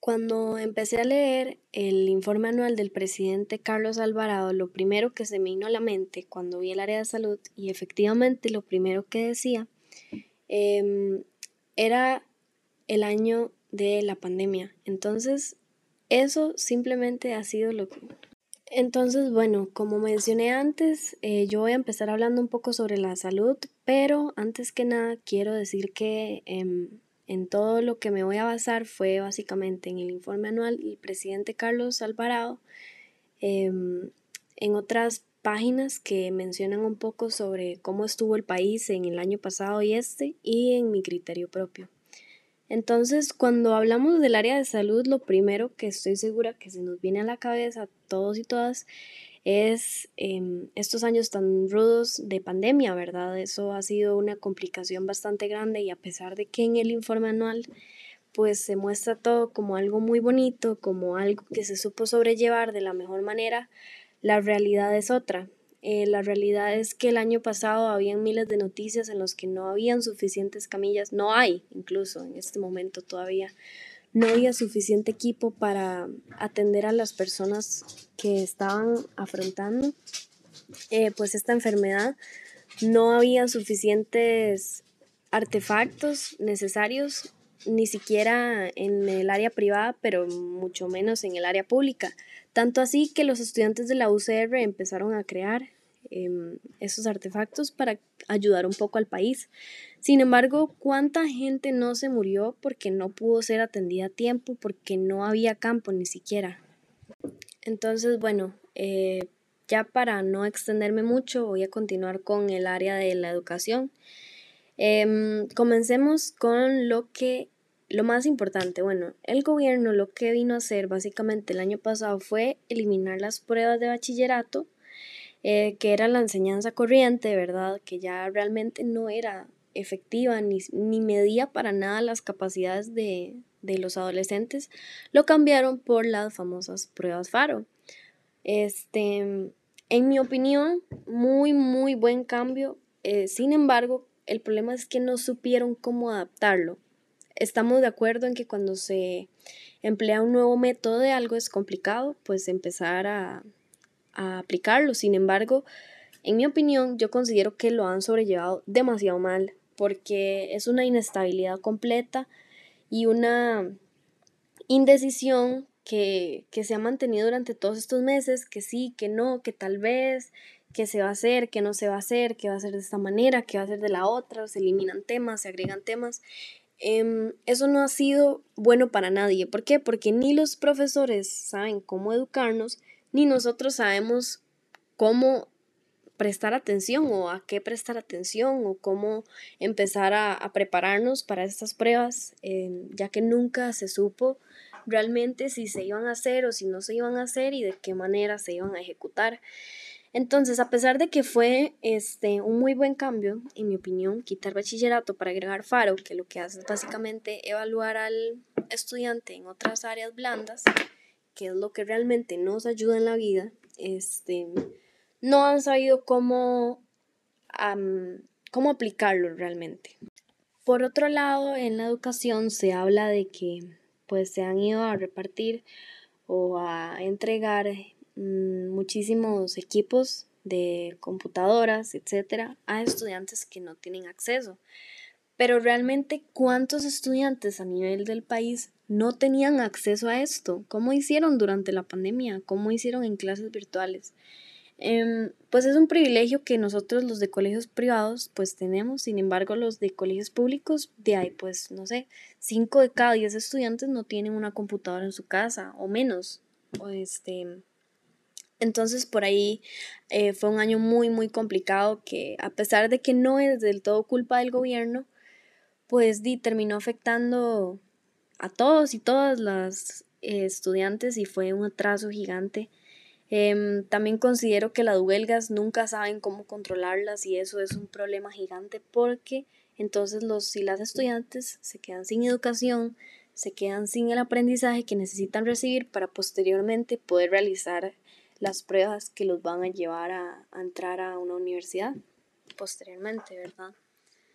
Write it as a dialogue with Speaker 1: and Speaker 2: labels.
Speaker 1: Cuando empecé a leer el informe anual del presidente Carlos Alvarado, lo primero que se me vino a la mente cuando vi el área de salud, y efectivamente lo primero que decía, em, era el año de la pandemia. Entonces, eso simplemente ha sido lo que... Entonces, bueno, como mencioné antes, eh, yo voy a empezar hablando un poco sobre la salud, pero antes que nada quiero decir que em, en todo lo que me voy a basar fue básicamente en el informe anual del presidente Carlos Alvarado, em, en otras páginas que mencionan un poco sobre cómo estuvo el país en el año pasado y este, y en mi criterio propio. Entonces, cuando hablamos del área de salud, lo primero que estoy segura que se nos viene a la cabeza a todos y todas es em, estos años tan rudos de pandemia, ¿verdad? Eso ha sido una complicación bastante grande y a pesar de que en el informe anual pues se muestra todo como algo muy bonito, como algo que se supo sobrellevar de la mejor manera, la realidad es otra. Eh, la realidad es que el año pasado habían miles de noticias en los que no habían suficientes camillas, no hay incluso en este momento todavía, no había suficiente equipo para atender a las personas que estaban afrontando eh, pues esta enfermedad, no había suficientes artefactos necesarios ni siquiera en el área privada, pero mucho menos en el área pública. Tanto así que los estudiantes de la UCR empezaron a crear em, esos artefactos para ayudar un poco al país. Sin embargo, ¿cuánta gente no se murió porque no pudo ser atendida a tiempo, porque no había campo ni siquiera? Entonces, bueno, eh, ya para no extenderme mucho, voy a continuar con el área de la educación. Em, comencemos con lo que lo más importante, bueno, el gobierno lo que vino a hacer básicamente el año pasado fue eliminar las pruebas de bachillerato, eh, que era la enseñanza corriente, ¿verdad? Que ya realmente no era efectiva ni, ni medía para nada las capacidades de, de los adolescentes, lo cambiaron por las famosas pruebas FARO. Este, en mi opinión, muy, muy buen cambio. Eh, sin embargo, el problema es que no supieron cómo adaptarlo estamos de acuerdo en que cuando se emplea un nuevo método de algo es complicado, pues empezar a, aplicarlo. Sin embargo, en mi opinión, yo considero que lo han sobrellevado demasiado mal, porque es una inestabilidad completa y una indecisión que, que, se ha mantenido durante todos estos meses, que sí, que no, que tal vez, que se va a hacer, que no se va a hacer, que va a ser de esta manera, que va a ser de la otra, se eliminan temas, se agregan temas. Em, eso no ha sido bueno para nadie. ¿Por qué? Porque ni los profesores saben cómo educarnos, ni nosotros sabemos cómo prestar atención o a qué prestar atención o cómo empezar a, prepararnos para estas pruebas, em, ya que nunca se supo realmente si se iban a hacer o si no se iban a hacer y de qué manera se iban a ejecutar. Entonces, a pesar de que fue este, un muy buen cambio, en mi opinión, quitar bachillerato para agregar FARO, que lo que hace es básicamente evaluar al estudiante en otras áreas blandas, que es lo que realmente nos ayuda en la vida, este, no han sabido cómo, cómo aplicarlo realmente. Por otro lado, en la educación se habla de que pues se han ido a repartir o a entregar Mm, muchísimos equipos de computadoras, etcétera, a estudiantes que no tienen acceso. Pero realmente, ¿cuántos estudiantes a nivel del país no tenían acceso a esto? ¿Cómo hicieron durante la pandemia? ¿Cómo hicieron en clases virtuales? Em, pues es un privilegio que nosotros los de colegios privados pues tenemos, sin embargo los de colegios públicos de ahí pues no sé, 5 de cada 10 estudiantes no tienen una computadora en su casa o menos, o este, entonces por ahí eh, fue un año muy, muy complicado que a pesar de que no es del todo culpa del gobierno, pues di, terminó afectando a todos y todas las eh, estudiantes y fue un atraso gigante. Em, también considero que las huelgas nunca saben cómo controlarlas y eso es un problema gigante porque entonces los y las estudiantes se quedan sin educación, se quedan sin el aprendizaje que necesitan recibir para posteriormente poder realizar las pruebas que los van a llevar a, entrar a una universidad posteriormente, ¿verdad?